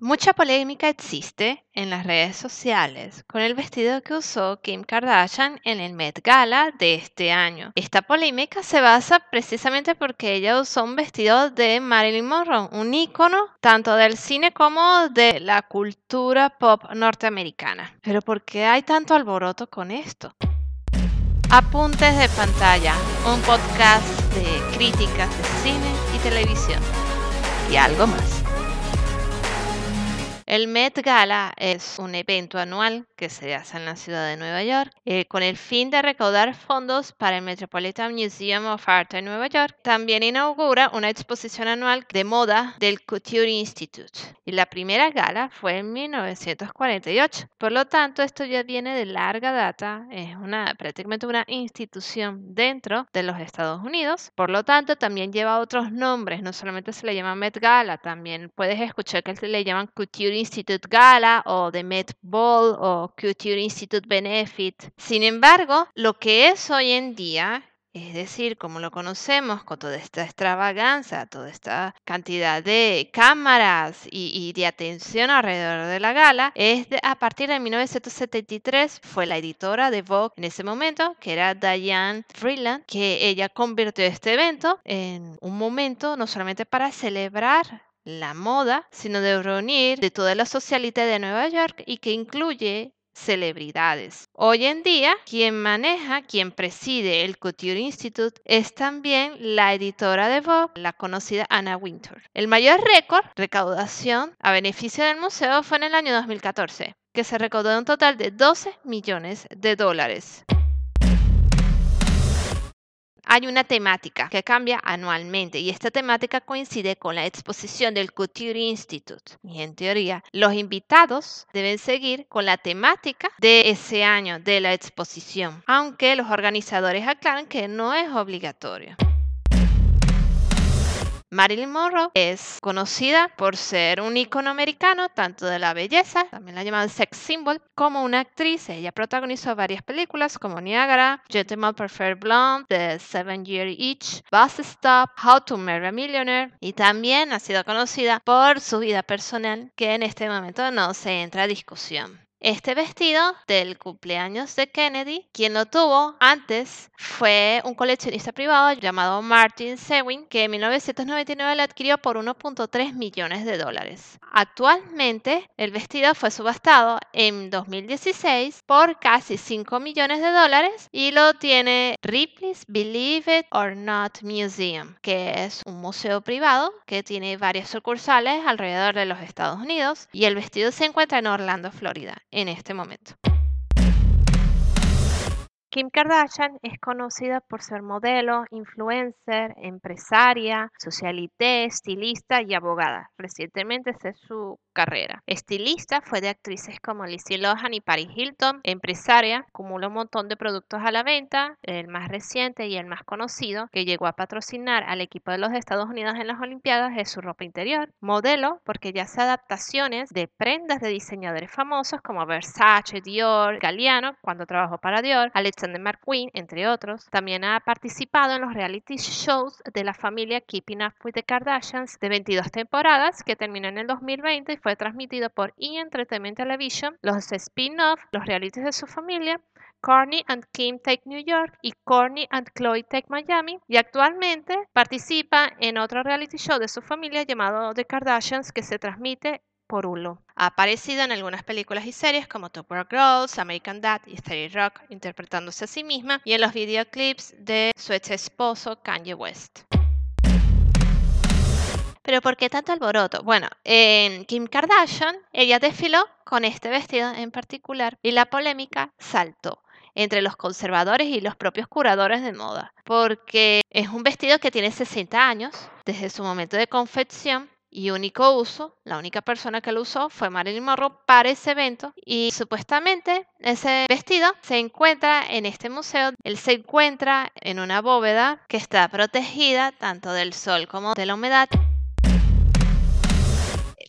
Mucha polémica existe en las redes sociales con el vestido que usó Kim Kardashian en el Met Gala de este año. Esta polémica se basa precisamente porque ella usó un vestido de Marilyn Monroe, un ícono tanto del cine como de la cultura pop norteamericana. Pero ¿por qué hay tanto alboroto con esto? Apuntes de pantalla, un podcast de críticas de cine y televisión y algo más. El Met Gala es un evento anual que se hace en la ciudad de Nueva York eh, con el fin de recaudar fondos para el Metropolitan Museum of Art en Nueva York. También inaugura una exposición anual de moda del Couture Institute. Y la primera gala fue en 1948. Por lo tanto, esto ya viene de larga data. Es una, prácticamente una institución dentro de los Estados Unidos. Por lo tanto, también lleva otros nombres. No solamente se le llama Met Gala, también puedes escuchar que le llaman Couture Institute Gala o The Met Ball o Couture Institute Benefit. Sin embargo, lo que es hoy en día es decir, como lo conocemos, con toda esta extravaganza, toda esta cantidad de cámaras y, de atención alrededor de la gala, es a partir de 1973 fue la editora de Vogue en ese momento, que era Diane Freeland, que ella convirtió este evento en un momento no solamente para celebrar la moda, sino de reunir de toda la socialité de Nueva York y que incluye celebridades. Hoy en día, quien maneja, quien preside el Couture Institute es también la editora de Vogue, la conocida Anna Wintour. El mayor récord, recaudación a beneficio del museo, fue en el año 2014, que se recaudó un total de 12 millones de dólares hay una temática que cambia anualmente y esta temática coincide con la exposición del Couture Institute. Y en teoría, los invitados deben seguir con la temática de ese año de la exposición, aunque los organizadores aclaran que no es obligatorio. Marilyn Monroe es conocida por ser un icono americano tanto de la belleza, también la llaman sex symbol, como una actriz. Ella protagonizó varias películas como Niagara, Gentleman Prefer Blonde, The Seven Year Itch, Bus Stop, How to Marry a Millionaire y también ha sido conocida por su vida personal que en este momento no se entra a discusión. Este vestido del cumpleaños de Kennedy, quien lo tuvo antes fue un coleccionista privado llamado Martin Sewin, que en 1999 lo adquirió por 1.3 millones de dólares. Actualmente, el vestido fue subastado en 2016 por casi 5 millones de dólares y lo tiene Ripley's Believe It or Not Museum, que es un museo privado que tiene varias sucursales alrededor de los Estados Unidos y el vestido se encuentra en Orlando, Florida en este momento. Kim Kardashian es conocida por ser modelo, influencer, empresaria, socialité, estilista y abogada. Recientemente es su carrera. Estilista fue de actrices como Lizzie Lohan y Paris Hilton. Empresaria, acumula un montón de productos a la venta. El más reciente y el más conocido que llegó a patrocinar al equipo de los Estados Unidos en las Olimpiadas es su ropa interior. Modelo, porque ya hace adaptaciones de prendas de diseñadores famosos como Versace, Dior, Galliano, cuando trabajó para Dior, Alexander McQueen, entre otros. También ha participado en los reality shows de la familia Keeping Up with the Kardashians de 22 temporadas que terminó en el 2020 y fue transmitido por E! Entertainment Television, los spin-off, los realities de su familia, Courtney and Kim Take New York y Courtney and Chloe Take Miami y actualmente participa en otro reality show de su familia llamado The Kardashians que se transmite por Hulu. Ha aparecido en algunas películas y series como Top Girls, American Dad y Steady Rock interpretándose a sí misma y en los videoclips de su ex esposo Kanye West. Pero ¿por qué tanto alboroto? Bueno, en Kim Kardashian, ella desfiló con este vestido en particular y la polémica saltó entre los conservadores y los propios curadores de moda, porque es un vestido que tiene 60 años desde su momento de confección y único uso, la única persona que lo usó fue Marilyn Monroe para ese evento y supuestamente ese vestido se encuentra en este museo, él se encuentra en una bóveda que está protegida tanto del sol como de la humedad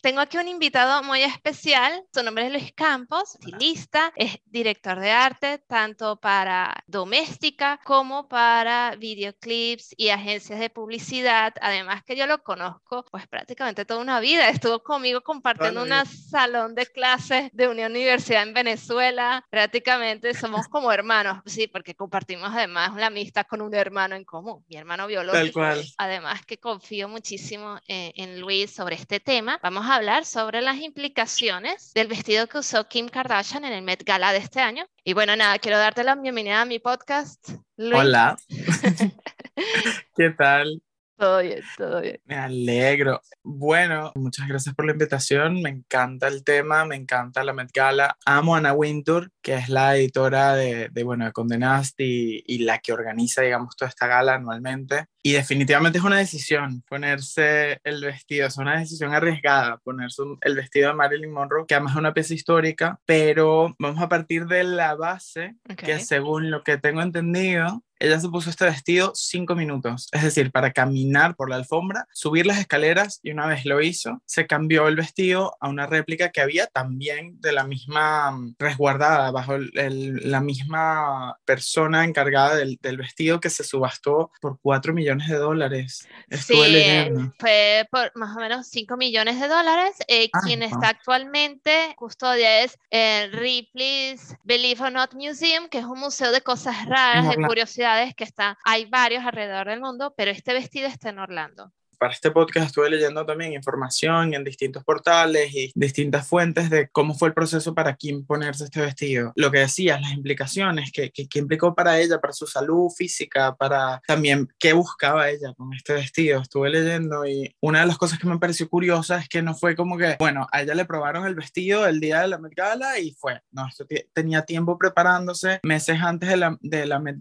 tengo aquí un invitado muy especial. Su nombre es Luis Campos, estilista, es director de arte tanto para doméstica como para videoclips y agencias de publicidad. Además que yo lo conozco pues prácticamente toda una vida. Estuvo conmigo compartiendo un salón de clases de una universidad en Venezuela. Prácticamente somos como hermanos, sí, porque compartimos además la amistad con un hermano en común, mi hermano biológico. Tal cual. Además que confío muchísimo en, en Luis sobre este tema. Vamos a hablar sobre las implicaciones del vestido que usó Kim Kardashian en el Met Gala de este año. Y bueno, nada, quiero darte la bienvenida a mi podcast. Hola. ¿Qué tal? Todo bien, todo bien. Me alegro. Bueno, muchas gracias por la invitación. Me encanta el tema, me encanta la Met Gala. Amo a Anna Wintour, que es la editora de, de bueno, de Condé Nast y, y, la que organiza, digamos, toda esta gala anualmente. Y definitivamente es una decisión ponerse el vestido, es una decisión arriesgada ponerse el vestido de Marilyn Monroe, que además es una pieza histórica, pero vamos a partir de la base, que según lo que tengo entendido, ella se puso este vestido cinco minutos, es decir, para caminar por la alfombra, subir las escaleras y una vez lo hizo, se cambió el vestido a una réplica que había también de la misma mm, resguardada, bajo la misma persona encargada del, del, vestido que se subastó por cuatro millones de dólares. Estuve sí, fue por más o menos cinco millones de dólares. Eh, ah, quien está actualmente custodia es eh, Ripley's Believe or Not Museum, que es un museo de cosas raras, de curiosidades que está, hay varios alrededor del mundo, pero este vestido está en Orlando para este podcast estuve leyendo también información en distintos portales y distintas fuentes de cómo fue el proceso para Kim ponerse este vestido. Lo que decías, las implicaciones que, que, implicó para ella, para su salud física, para también qué buscaba ella con este vestido. Estuve leyendo y una de las cosas que me pareció curiosa es que no fue como que, bueno, a ella le probaron el vestido el día de la Met Gala y fue. No, esto tenía tiempo preparándose. Meses antes de la, de la Met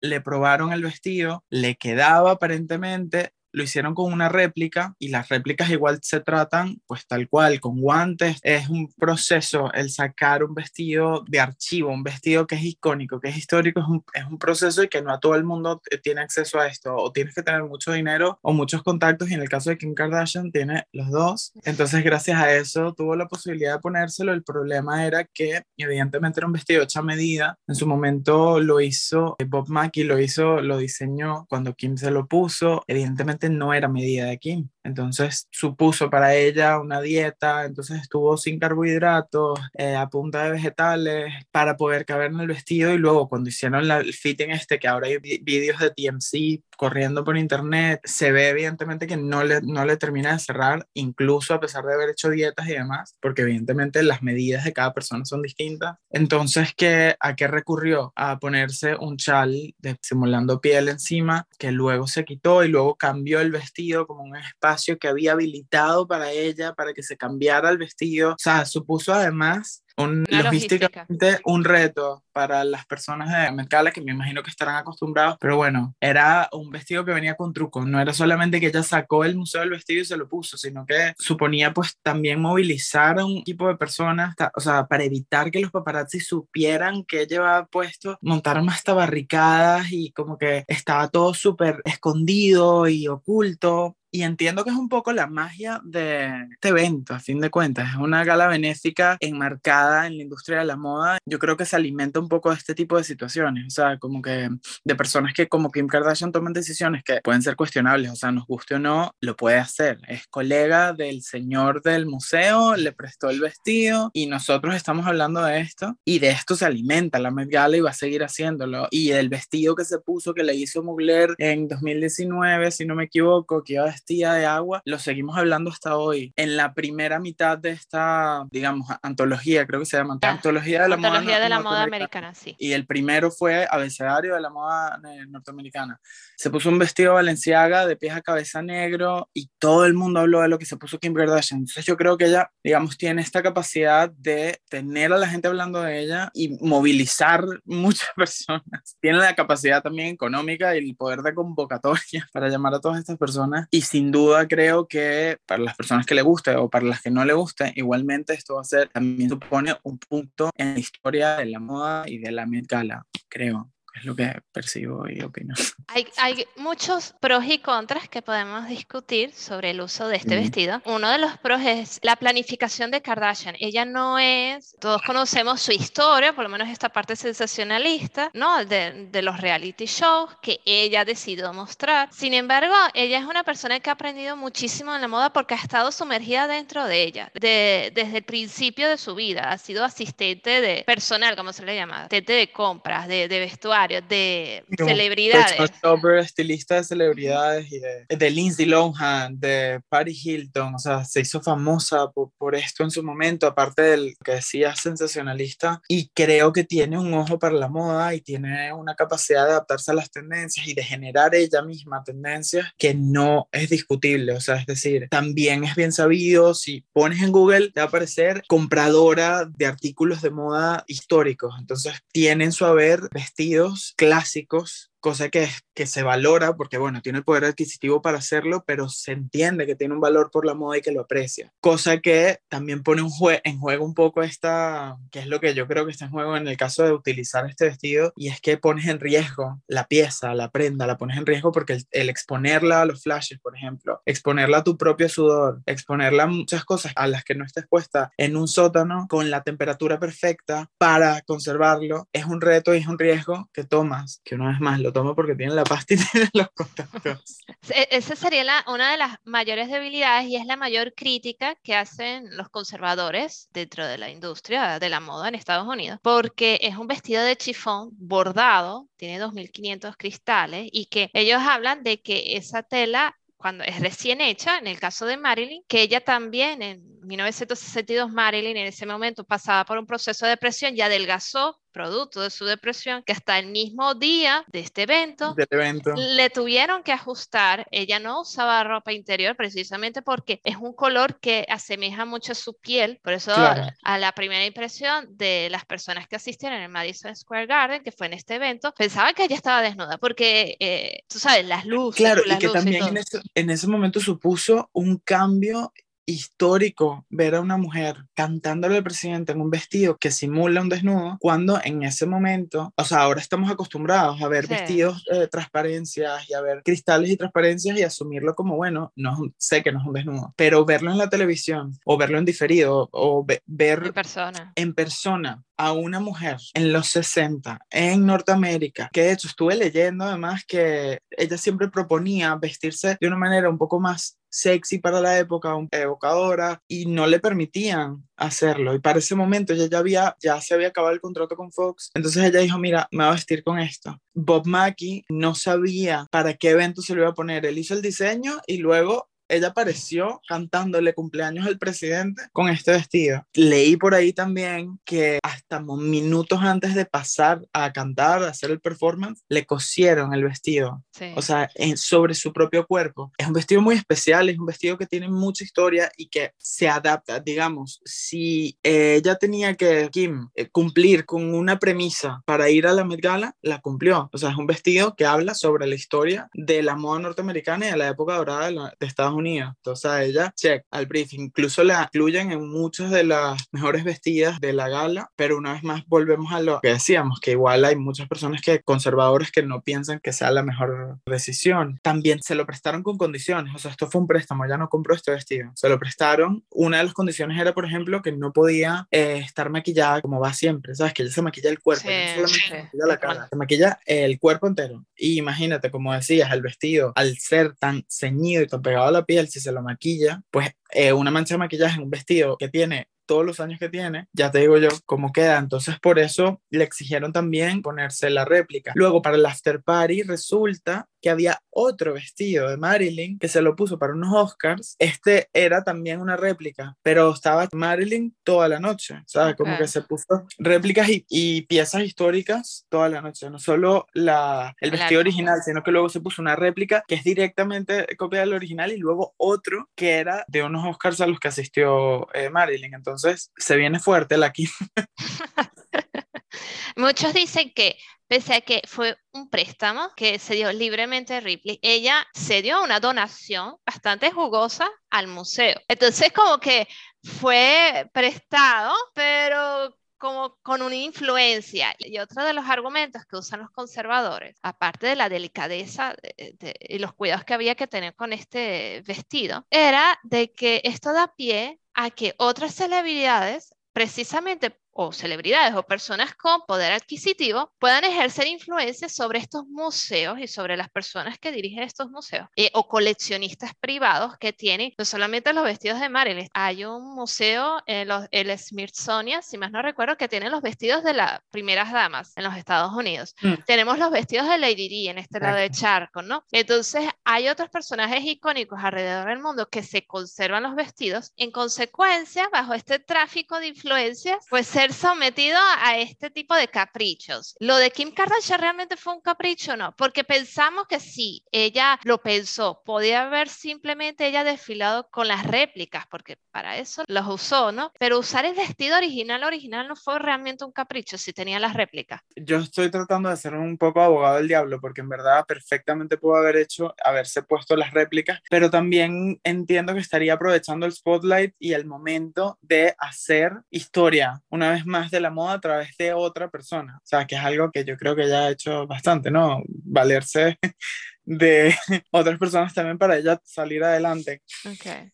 le probaron el vestido, le quedaba aparentemente lo hicieron con una réplica y las réplicas igual se tratan pues tal cual, con guantes. Es un proceso el sacar un vestido de archivo, un vestido que es icónico, que es histórico, es un, es un proceso y que no a todo el mundo tiene acceso a esto. O tienes que tener mucho dinero o muchos contactos y en el caso de Kim Kardashian tiene los dos. Entonces gracias a eso tuvo la posibilidad de ponérselo. El problema era que evidentemente era un vestido hecho a medida. En su momento lo hizo Bob Mackie, lo hizo, lo diseñó cuando Kim se lo puso. Evidentemente no era medida de Kim. Entonces supuso para ella una dieta, entonces estuvo sin carbohidratos, eh, a punta de vegetales, para poder caber en el vestido y luego cuando hicieron el fitting este, que ahora hay vídeos de TMC corriendo por internet, se ve evidentemente que no le, no le termina de cerrar, incluso a pesar de haber hecho dietas y demás, porque evidentemente las medidas de cada persona son distintas. Entonces, ¿qué, ¿a qué recurrió? A ponerse un chal simulando piel encima, que luego se quitó y luego cambió el vestido como un espacio que había habilitado para ella, para que se cambiara el vestido. O sea, supuso además un, logísticamente un reto para las personas de Mercala que me imagino que estarán acostumbrados, pero bueno, era un vestido que venía con truco, no era solamente que ella sacó el museo del vestido y se lo puso, sino que suponía pues también movilizar a un equipo de personas, o sea, para evitar que los paparazzi supieran que llevaba puesto, montaron hasta barricadas y como que estaba todo súper escondido y oculto y entiendo que es un poco la magia de este evento, a fin de cuentas. Es una gala benéfica enmarcada en la industria de la moda. Yo creo que se alimenta un poco de este tipo de situaciones. O sea, como que de personas que como Kim Kardashian toman decisiones que pueden ser cuestionables. O sea, nos guste o no, lo puede hacer. Es colega del señor del museo, le prestó el vestido y nosotros estamos hablando de esto. Y de esto se alimenta la Met Gala y va a seguir haciéndolo. Y el vestido que se puso, que le hizo Mugler en 2019, si no me equivoco, que iba a de agua, lo seguimos hablando hasta hoy. En la primera mitad de esta, digamos, antología, creo que se llama, antología de la moda, de la moda americana, sí. Y el primero fue abecedario de la moda eh, norteamericana. Se puso un vestido Valenciaga de pies a cabeza negro y todo el mundo habló de lo que se puso Kim Kardashian. Entonces yo creo que ella, digamos, tiene esta capacidad de tener a la gente hablando de ella y movilizar muchas personas. Tiene la capacidad también económica y el poder de convocatoria para llamar a todas estas personas. Y sin duda creo que para las personas que le guste o para las que no le guste, igualmente esto va a ser, también supone un punto en la historia de la moda y de la Met creo es lo que percibo y opino. Hay, hay muchos pros y contras que podemos discutir sobre el uso de este vestido. Uno de los pros es la planificación de Kardashian. Ella no es, todos conocemos su historia, por lo menos esta parte sensacionalista, ¿no? De, de los reality shows que ella decidió mostrar. Sin embargo, ella es una persona que ha aprendido muchísimo en la moda porque ha estado sumergida dentro de ella de, desde el principio de su vida. Ha sido asistente de personal, como se le llama, asistente de compras, de, de vestuario, de celebridades. estilista de celebridades y de, de, Lindsay Lohan, de Paris Hilton. O sea, se hizo famosa por, por esto en su momento, aparte del que decía sensacionalista. Y creo que tiene un ojo para la moda y tiene una capacidad de adaptarse a las tendencias y de generar ella misma tendencias que no es discutible. O sea, es decir, también es bien sabido, si pones en Google, te va a aparecer compradora de artículos de moda históricos. Entonces, tienen su haber vestidos clásicos cosa que, que se valora porque, bueno, tiene el poder adquisitivo para hacerlo, pero se entiende que tiene un valor por la moda y que lo aprecia. Cosa que también pone un en juego un poco esta, que es lo que yo creo que está en juego en el caso de utilizar este vestido, y es que pones en riesgo la pieza, la prenda, la pones en riesgo porque el, el exponerla a los flashes, por ejemplo, exponerla a tu propio sudor, exponerla a muchas cosas a las que no estés puesta en un sótano con la temperatura perfecta para conservarlo, es un reto y es un riesgo que tomas, que una vez más lo tomo porque tiene la pasta y los contactos. E, esa sería la, una de las mayores debilidades y es la mayor crítica que hacen los conservadores dentro de la industria de la moda en Estados Unidos, porque es un vestido de chifón bordado, tiene 2.500 cristales y que ellos hablan de que esa tela cuando es recién hecha, en el caso de Marilyn, que ella también en 1962, Marilyn en ese momento pasaba por un proceso de depresión y adelgazó producto de su depresión, que hasta el mismo día de este evento, evento, le tuvieron que ajustar. Ella no usaba ropa interior precisamente porque es un color que asemeja mucho a su piel. Por eso, claro. a la primera impresión de las personas que asistieron en el Madison Square Garden, que fue en este evento, pensaban que ella estaba desnuda porque, eh, tú sabes, las luces. Claro, las y que luces también y en ese, en ese momento supuso un cambio histórico ver a una mujer cantándole al presidente en un vestido que simula un desnudo, cuando en ese momento, o sea, ahora estamos acostumbrados a ver Sí. vestidos de transparencias y a ver cristales y transparencias y asumirlo como, bueno, no sé que no es un desnudo, pero verlo en la televisión o verlo en diferido o ve- ver en persona. en persona a una mujer en los 60 en Norteamérica, que de hecho estuve leyendo además que ella siempre proponía vestirse de una manera un poco más sexy para la época, evocadora, y no le permitían hacerlo. Y para ese momento ella ya había, ya se había acabado el contrato con Fox, entonces ella dijo, mira, me voy a vestir con esto. Bob Mackie no sabía para qué evento se lo iba a poner, él hizo el diseño y luego ella apareció cantándole cumpleaños al presidente con este vestido. Leí por ahí también que hasta minutos antes de pasar a cantar, a hacer el performance, le cosieron el vestido, Sí. o sea, en- sobre su propio cuerpo. Es un vestido muy especial, es un vestido que tiene mucha historia y que se adapta, digamos, si ella tenía que, Kim, eh, cumplir con una premisa para ir a la Met Gala, la cumplió. O sea, es un vestido que habla sobre la historia de la moda norteamericana y de la época dorada de, la- de Estados Unidos. Entonces a ella, check, al brief. Incluso la incluyen en muchas de las mejores vestidas de la gala, pero una vez más volvemos a lo que decíamos, que igual hay muchas personas que conservadores que no piensan que sea la mejor decisión. También se lo prestaron con condiciones, o sea, esto fue un préstamo, ella no compró este vestido, se lo prestaron. Una de las condiciones era, por ejemplo, que no podía eh, estar maquillada como va siempre, ¿sabes? Que ella se maquilla el cuerpo, Sí, no solamente sí. se maquilla la cara, se maquilla el cuerpo entero. Y imagínate, como decías, el vestido, al ser tan ceñido y tan pegado a la piel, si se lo maquilla, pues eh, una mancha de maquillaje en un vestido que tiene todos los años que tiene, ya te digo yo cómo queda. Entonces, por eso le exigieron también ponerse la réplica. Luego, para el after party, resulta que había otro vestido de Marilyn que se lo puso para unos Oscars. Este era también una réplica, pero estaba Marilyn toda la noche, ¿sabes? Como que se puso réplicas y, y piezas históricas toda la noche, no solo la, el vestido original, sino que luego se puso una réplica que es directamente copia del original y luego otro que era de unos Oscars a los que asistió eh, Marilyn. Entonces, se viene fuerte la Kim. Muchos dicen que, pese a que fue un préstamo que se dio libremente a Ripley, ella se dio una donación bastante jugosa al museo. Entonces, como que fue prestado, pero como con una influencia. Y otro de los argumentos que usan los conservadores, aparte de la delicadeza y los cuidados que había que tener con este vestido, era de que esto da pie a que otras celebridades precisamente o celebridades o personas con poder adquisitivo puedan ejercer influencia sobre estos museos y sobre las personas que dirigen estos museos eh, o coleccionistas privados que tienen no solamente los vestidos de Marilyn, hay un museo, en los, el Smithsonian, si más no recuerdo, que tiene los vestidos de las primeras damas en los Estados Unidos. Mm. Tenemos los vestidos de Lady Di en este lado de Charco, ¿no? Entonces hay otros personajes icónicos alrededor del mundo que se conservan los vestidos. En consecuencia, bajo este tráfico de influencias, pues se sometido a este tipo de caprichos. Lo de Kim Kardashian realmente fue un capricho, ¿no? Porque pensamos que sí, ella lo pensó, podía haber simplemente ella desfilado con las réplicas, porque para eso los usó, ¿no? Pero usar el vestido original, original no fue realmente un capricho si tenía las réplicas. Yo estoy tratando de ser un poco abogado del diablo, porque en verdad perfectamente pudo haber hecho, haberse puesto las réplicas, pero también entiendo que estaría aprovechando el spotlight y el momento de hacer historia. Una vez más de la moda a través de otra persona. O sea, que es algo que yo creo que ya ha hecho bastante, ¿no? Valerse de otras personas también para ella salir adelante.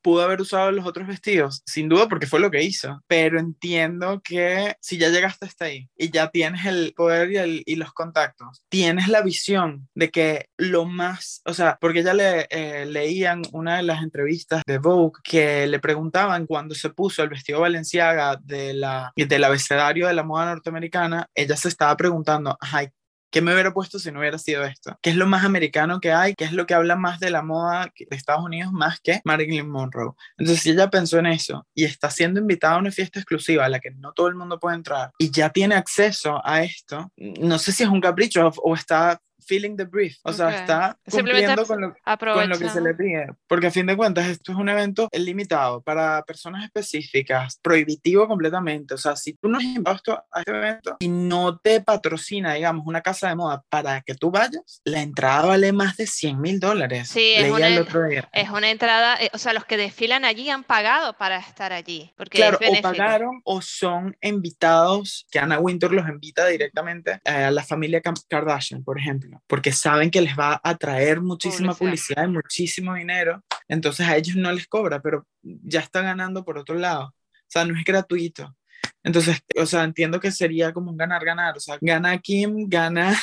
Pudo haber usado los otros vestidos, sin duda, porque fue lo que hizo, pero entiendo que si ya llegaste hasta ahí y ya tienes el poder y, y los contactos, tienes la visión de que lo más, o sea, porque ella le eh, leían una de las entrevistas de Vogue que le preguntaban cuando se puso el vestido Valenciaga de la, del abecedario de la moda norteamericana, ella se estaba preguntando, ay, ¿Qué me hubiera puesto si no hubiera sido esto? ¿Qué es lo más americano que hay? ¿Qué es lo que habla más de la moda de Estados Unidos más que Marilyn Monroe? Entonces, si ella pensó en eso y está siendo invitada a una fiesta exclusiva a la que no todo el mundo puede entrar y ya tiene acceso a esto, no sé si es un capricho o, está feeling the brief, o sea, está cumpliendo con lo, con lo, que se le pide, porque a fin de cuentas esto es un evento limitado para personas específicas, prohibitivo completamente, o sea, si tú no has invitado a este evento y no te patrocina, digamos, una casa de moda para que tú vayas, la entrada vale más de 100 mil dólares. Sí, es una, es una, entrada, eh, o sea, los que desfilan allí han pagado para estar allí, porque claro, o pagaron o son invitados, que Anna Winter los invita directamente a la familia Kardashian, por ejemplo porque saben que les va a traer muchísima publicidad. y muchísimo dinero, entonces a ellos no les cobra, pero ya está ganando por otro lado. O sea, no es gratuito. Entonces, o sea, entiendo que sería como un ganar-ganar. O sea, gana Kim, gana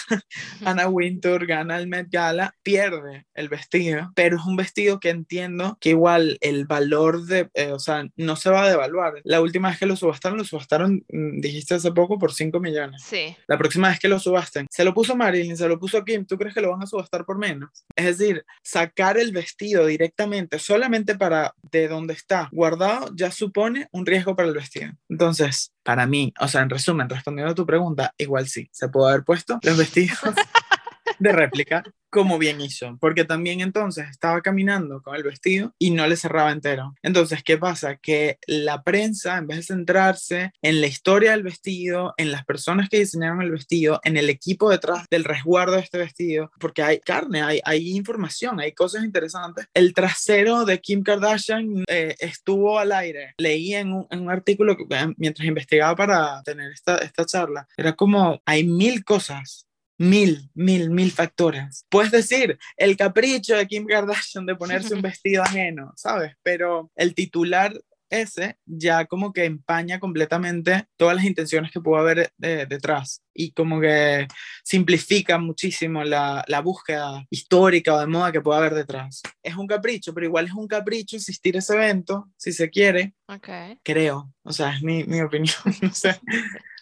Anna Wintour, gana el Met Gala, pierde el vestido, pero es un vestido que entiendo que igual el valor de, eh, o sea, no se va a devaluar. La última vez que lo subastaron, lo subastaron, mm, dijiste hace poco, por 5 millones. Sí. La próxima vez que lo subasten, se lo puso Marilyn, se lo puso Kim, ¿tú crees que lo van a subastar por menos? Es decir, sacar el vestido directamente, solamente para de donde está guardado, ya supone un riesgo para el vestido. Entonces, para mí, o sea, en resumen, respondiendo a tu pregunta, igual sí, se puede haber puesto los vestidos de réplica, como bien hizo, porque también entonces estaba caminando con el vestido y no le cerraba entero. Entonces, ¿qué pasa? Que la prensa, en vez de centrarse en la historia del vestido, en las personas que diseñaron el vestido, en el equipo detrás del resguardo de este vestido, porque hay carne, hay, información, hay cosas interesantes, el trasero de Kim Kardashian eh, estuvo al aire. Leí en un, en un artículo que, eh, mientras investigaba para tener esta, esta charla, era como, hay mil cosas mil, mil, mil factores. Puedes decir el capricho de Kim Kardashian de ponerse un vestido ajeno, ¿sabes? Pero el titular ese ya como que empaña completamente todas las intenciones que pudo haber eh, detrás y como que simplifica muchísimo la, la, búsqueda histórica o de moda que puede haber detrás. Es un capricho, pero igual es un capricho existir ese evento, si se quiere. Okay. Creo, o sea, es mi, mi opinión, no sé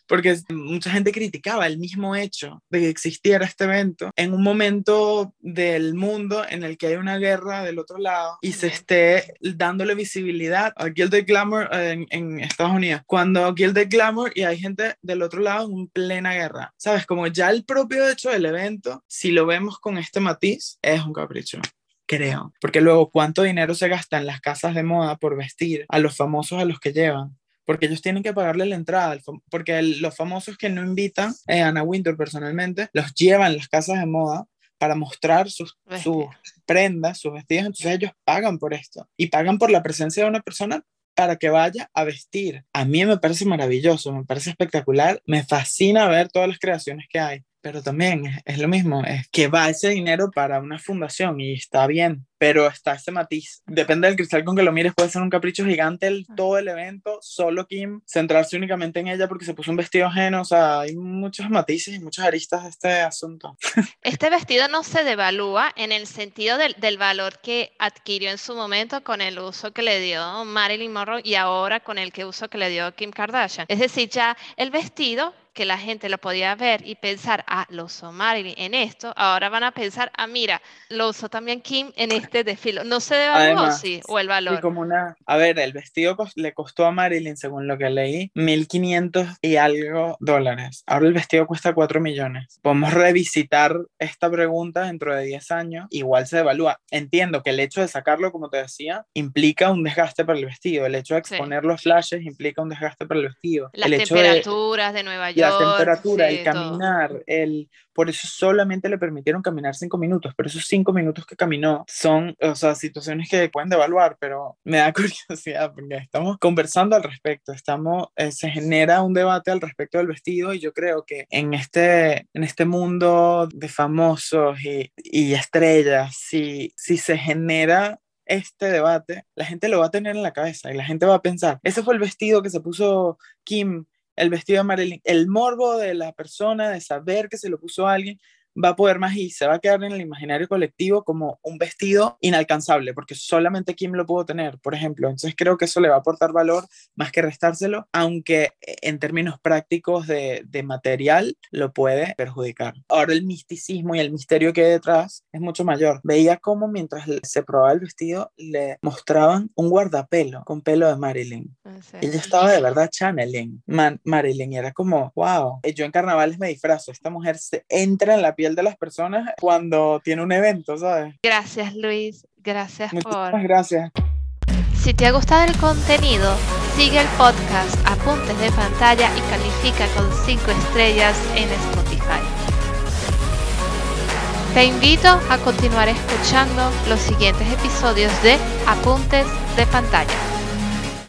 porque mucha gente criticaba el mismo hecho de que existiera este evento en un momento del mundo en el que hay una guerra del otro lado y se esté dándole visibilidad a Gilded Glamour en, en Estados Unidos, cuando Gilded Glamour y hay gente del otro lado en plena guerra, ¿sabes? Como ya el propio hecho del evento, si lo vemos con este matiz, es un capricho creo. Porque luego, ¿cuánto dinero se gasta en las casas de moda por vestir a los famosos a los que llevan? Porque ellos tienen que pagarle la entrada, porque los famosos que no invitan, eh, Anna Winter personalmente, los llevan a las casas de moda para mostrar sus, sus prendas, sus vestidos, entonces ellos pagan por esto y pagan por la presencia de una persona para que vaya a vestir. A mí me parece maravilloso, me parece espectacular, me fascina ver todas las creaciones que hay pero también es, lo mismo, es que va ese dinero para una fundación y está bien, pero está ese matiz. Depende del cristal con que lo mires, puede ser un capricho gigante el, todo el evento, solo Kim, centrarse únicamente en ella porque se puso un vestido ajeno, o sea, hay muchos matices y muchas aristas de este asunto. Este vestido no se devalúa en el sentido del, del valor que adquirió en su momento con el uso que le dio Marilyn Monroe y ahora con el que uso que le dio Kim Kardashian. Es decir, ya el vestido que la gente lo podía ver y pensar, ah, lo usó Marilyn en esto, ahora van a pensar, ah, mira, lo usó también Kim en este desfile. No se devaluó, sí, o el valor. como una, a ver, el vestido le costó a Marilyn, según lo que leí, 1.500 y algo dólares. Ahora el vestido cuesta 4 millones. Podemos revisitar esta pregunta dentro de 10 años, igual se devalúa. Entiendo que el hecho de sacarlo, como te decía, implica un desgaste para el vestido. El hecho de exponer los flashes implica un desgaste para el vestido. Las el temperaturas de, de Nueva York la temperatura, el caminar, el, por eso solamente le permitieron caminar cinco minutos, pero esos cinco minutos que caminó son, o sea, situaciones que pueden devaluar, pero me da curiosidad porque estamos conversando al respecto, estamos, eh, se genera un debate al respecto del vestido y yo creo que en este, en este mundo de famosos y, y estrellas, si, si se genera este debate, la gente lo va a tener en la cabeza y la gente va a pensar, ese fue el vestido que se puso Kim el vestido de Marilyn, el morbo de la persona de saber que se lo puso a alguien, va a poder más y se va a quedar en el imaginario colectivo como un vestido inalcanzable, porque solamente Kim lo pudo tener, por ejemplo. Entonces creo que eso le va a aportar valor más que restárselo, aunque eh, en términos prácticos de, de material lo puede perjudicar. Ahora el misticismo y el misterio que hay detrás es mucho mayor. Veía cómo mientras se probaba el vestido le mostraban un guardapelo con pelo de Marilyn. Ella estaba de verdad channeling Marilyn y era como, wow, yo en carnavales me disfrazo, esta mujer se entra en la piel de las personas cuando tiene un evento, ¿sabes? Gracias, Luis. Gracias Muchas por. gracias. Si te ha gustado el contenido, sigue el podcast Apuntes de Pantalla y califica con 5 estrellas en Spotify. Te invito a continuar escuchando los siguientes episodios de Apuntes de Pantalla.